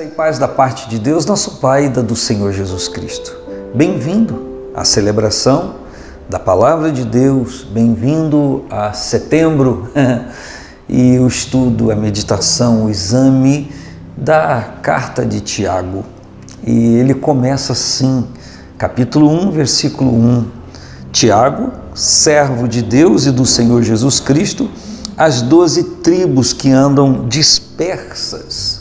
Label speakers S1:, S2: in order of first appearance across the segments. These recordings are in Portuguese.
S1: Graça e paz da parte de Deus, nosso Pai e da do Senhor Jesus Cristo. Bem-vindo à celebração da Palavra de Deus, bem-vindo a setembro e o estudo, a meditação, o exame da carta de Tiago. E ele começa assim, capítulo 1, versículo 1. Tiago, servo de Deus e do Senhor Jesus Cristo, as doze tribos que andam dispersas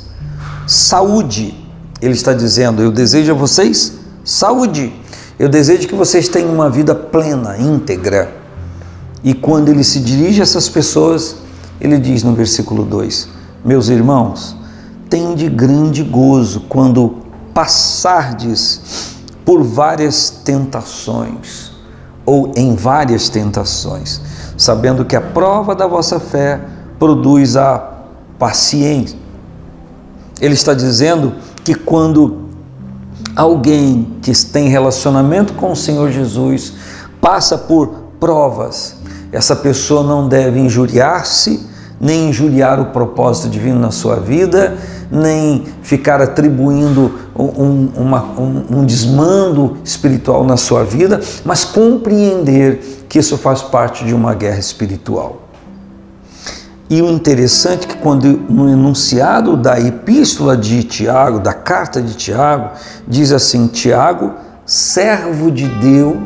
S1: saúde. Ele está dizendo: Eu desejo a vocês saúde. Eu desejo que vocês tenham uma vida plena, íntegra. E quando ele se dirige a essas pessoas, ele diz no versículo 2: Meus irmãos, de grande gozo quando passardes por várias tentações, ou em várias tentações, sabendo que a prova da vossa fé produz a paciência ele está dizendo que quando alguém que tem relacionamento com o Senhor Jesus passa por provas, essa pessoa não deve injuriar-se, nem injuriar o propósito divino na sua vida, nem ficar atribuindo um, uma, um, um desmando espiritual na sua vida, mas compreender que isso faz parte de uma guerra espiritual. E o interessante é que quando no enunciado da epístola de Tiago, da carta de Tiago, diz assim: Tiago, servo de Deus,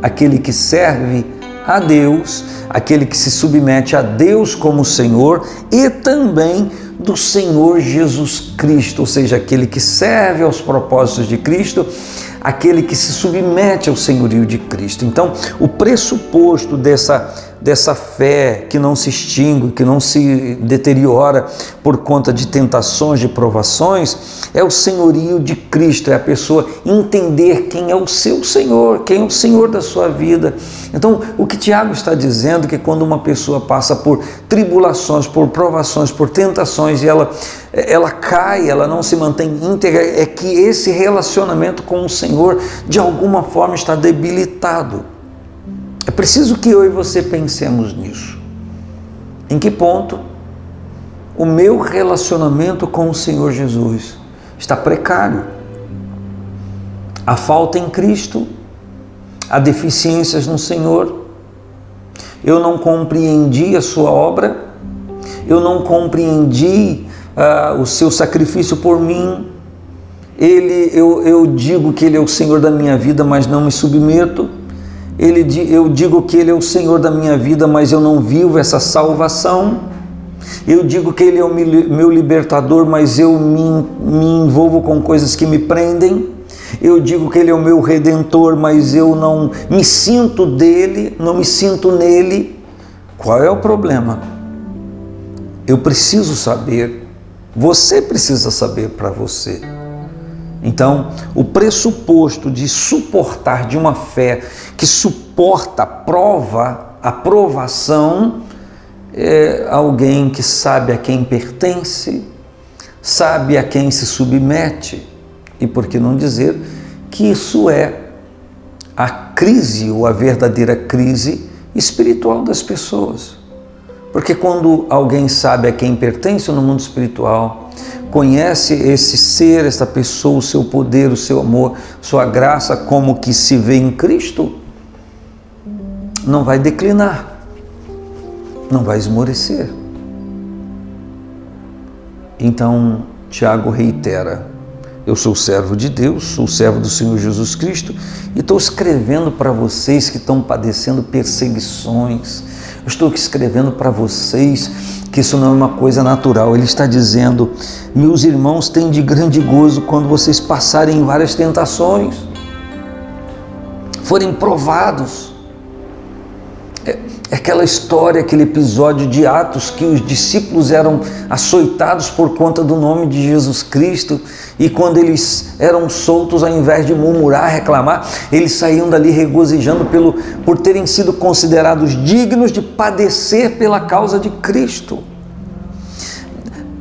S1: aquele que serve a Deus, aquele que se submete a Deus como Senhor e também do Senhor Jesus Cristo, ou seja, aquele que serve aos propósitos de Cristo, aquele que se submete ao senhorio de Cristo. Então, o pressuposto dessa dessa fé que não se extingue, que não se deteriora por conta de tentações, de provações, é o senhorio de Cristo, é a pessoa entender quem é o seu Senhor, quem é o Senhor da sua vida. Então, o que Tiago está dizendo é que quando uma pessoa passa por tribulações, por provações, por tentações e ela ela cai, ela não se mantém íntegra, é que esse relacionamento com o Senhor de alguma forma está debilitado. É preciso que eu e você pensemos nisso. Em que ponto o meu relacionamento com o Senhor Jesus está precário? Há falta em Cristo, há deficiências no Senhor, eu não compreendi a Sua obra, eu não compreendi uh, o seu sacrifício por mim. Ele, eu, eu digo que Ele é o Senhor da minha vida, mas não me submeto ele, eu digo que Ele é o Senhor da minha vida, mas eu não vivo essa salvação. Eu digo que Ele é o meu libertador, mas eu me, me envolvo com coisas que me prendem. Eu digo que Ele é o meu redentor, mas eu não me sinto dele, não me sinto nele. Qual é o problema? Eu preciso saber, você precisa saber para você. Então, o pressuposto de suportar de uma fé que suporta a prova, a provação, é alguém que sabe a quem pertence, sabe a quem se submete, e por que não dizer que isso é a crise ou a verdadeira crise espiritual das pessoas. Porque quando alguém sabe a quem pertence no mundo espiritual, conhece esse ser, essa pessoa, o seu poder, o seu amor, sua graça, como que se vê em Cristo, não vai declinar, não vai esmorecer. Então, Tiago reitera: Eu sou servo de Deus, sou servo do Senhor Jesus Cristo e estou escrevendo para vocês que estão padecendo perseguições. Estou escrevendo para vocês que isso não é uma coisa natural. Ele está dizendo: meus irmãos, têm de grande gozo quando vocês passarem várias tentações, forem provados. É, é aquela história, aquele episódio de Atos que os discípulos eram açoitados por conta do nome de Jesus Cristo e quando eles eram soltos, ao invés de murmurar, reclamar, eles saíam dali regozijando pelo, por terem sido considerados dignos de padecer pela causa de Cristo.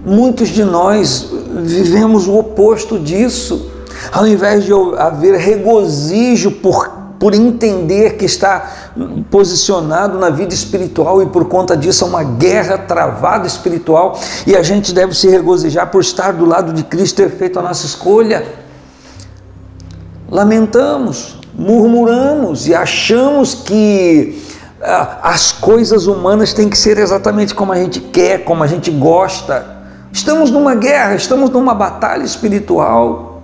S1: Muitos de nós vivemos o oposto disso. Ao invés de haver regozijo por por entender que está posicionado na vida espiritual e por conta disso é uma guerra travada espiritual e a gente deve se regozijar por estar do lado de Cristo ter feito a nossa escolha. Lamentamos, murmuramos e achamos que ah, as coisas humanas têm que ser exatamente como a gente quer, como a gente gosta. Estamos numa guerra, estamos numa batalha espiritual.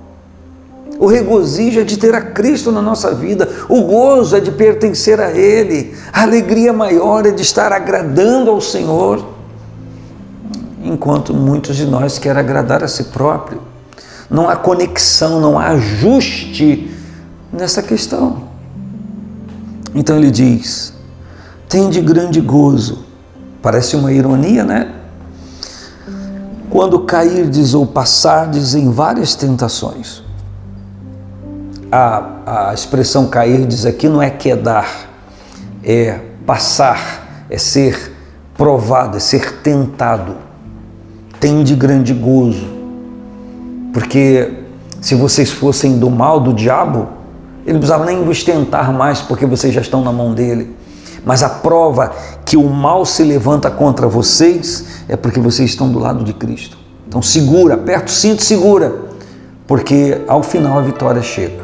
S1: O regozijo é de ter a Cristo na nossa vida, o gozo é de pertencer a Ele, a alegria maior é de estar agradando ao Senhor, enquanto muitos de nós querem agradar a si próprio. Não há conexão, não há ajuste nessa questão. Então ele diz: tem de grande gozo. Parece uma ironia, né? Quando cairdes ou passardes em várias tentações a, a expressão cair diz aqui não é quedar, é passar, é ser provado, é ser tentado. Tem de grande gozo, porque se vocês fossem do mal, do diabo, ele não precisava nem vos tentar mais, porque vocês já estão na mão dele. Mas a prova que o mal se levanta contra vocês é porque vocês estão do lado de Cristo. Então segura, aperta o cinto, segura, porque ao final a vitória chega.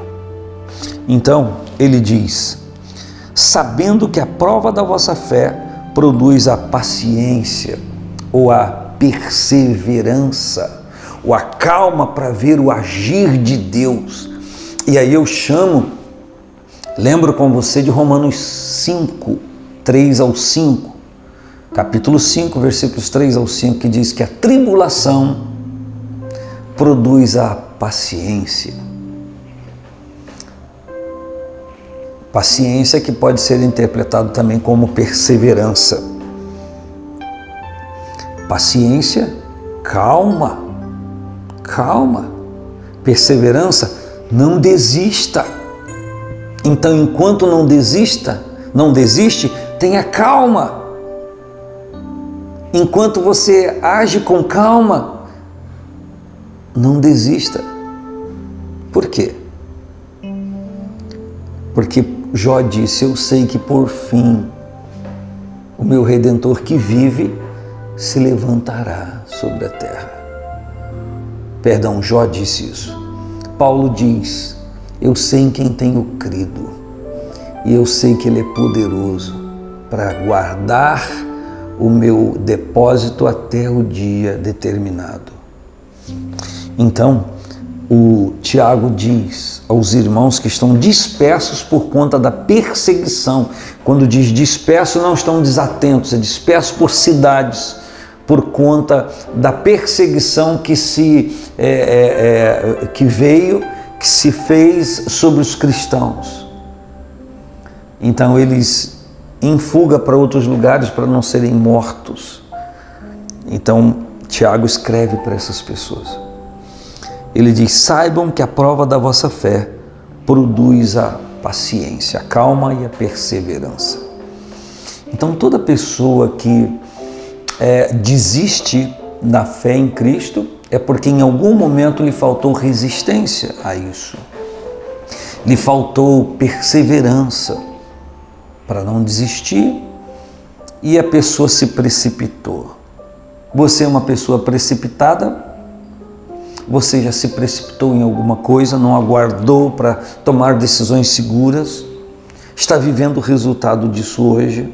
S1: Então, ele diz: sabendo que a prova da vossa fé produz a paciência ou a perseverança, ou a calma para ver o agir de Deus. E aí eu chamo, lembro com você de Romanos 5, 3 ao 5, capítulo 5, versículos 3 ao 5, que diz que a tribulação produz a paciência Paciência que pode ser interpretado também como perseverança. Paciência, calma, calma. Perseverança, não desista. Então, enquanto não desista, não desiste, tenha calma. Enquanto você age com calma, não desista. Por quê? Porque Jó disse: Eu sei que por fim o meu redentor que vive se levantará sobre a terra. Perdão, Jó disse isso. Paulo diz: Eu sei em quem tenho crido e eu sei que Ele é poderoso para guardar o meu depósito até o dia determinado. Então, o Tiago diz aos irmãos que estão dispersos por conta da perseguição. Quando diz disperso, não estão desatentos, é disperso por cidades, por conta da perseguição que se é, é, é, que veio, que se fez sobre os cristãos. Então eles em fuga para outros lugares para não serem mortos. Então Tiago escreve para essas pessoas. Ele diz: saibam que a prova da vossa fé produz a paciência, a calma e a perseverança. Então, toda pessoa que é, desiste da fé em Cristo é porque em algum momento lhe faltou resistência a isso, lhe faltou perseverança para não desistir e a pessoa se precipitou. Você é uma pessoa precipitada você já se precipitou em alguma coisa, não aguardou para tomar decisões seguras, está vivendo o resultado disso hoje.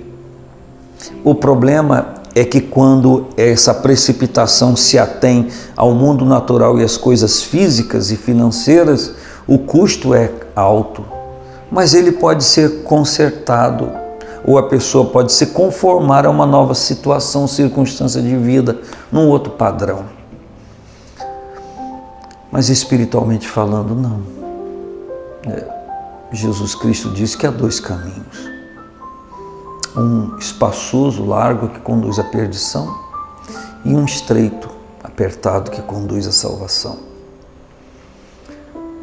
S1: O problema é que quando essa precipitação se atém ao mundo natural e às coisas físicas e financeiras, o custo é alto, mas ele pode ser consertado ou a pessoa pode se conformar a uma nova situação, circunstância de vida, num outro padrão. Mas espiritualmente falando, não. É, Jesus Cristo diz que há dois caminhos: um espaçoso, largo, que conduz à perdição, e um estreito, apertado, que conduz à salvação.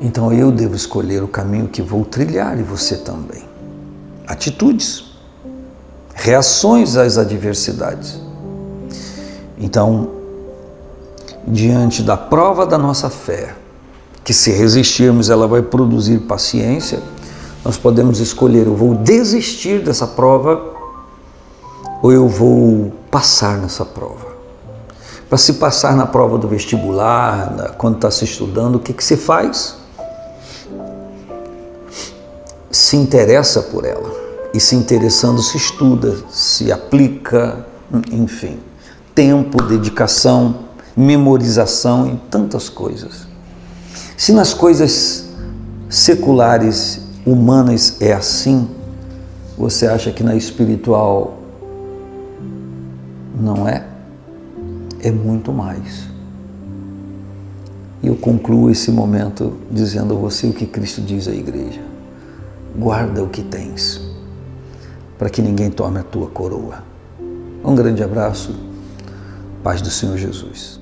S1: Então eu devo escolher o caminho que vou trilhar e você também. Atitudes, reações às adversidades. Então, diante da prova da nossa fé, que se resistirmos ela vai produzir paciência, nós podemos escolher: eu vou desistir dessa prova ou eu vou passar nessa prova. Para se passar na prova do vestibular, quando está se estudando, o que, que se faz? Se interessa por ela. E se interessando, se estuda, se aplica, enfim. Tempo, dedicação, memorização e tantas coisas. Se nas coisas seculares, humanas é assim, você acha que na espiritual não é? É muito mais. E eu concluo esse momento dizendo a você o que Cristo diz à igreja: guarda o que tens, para que ninguém tome a tua coroa. Um grande abraço, paz do Senhor Jesus.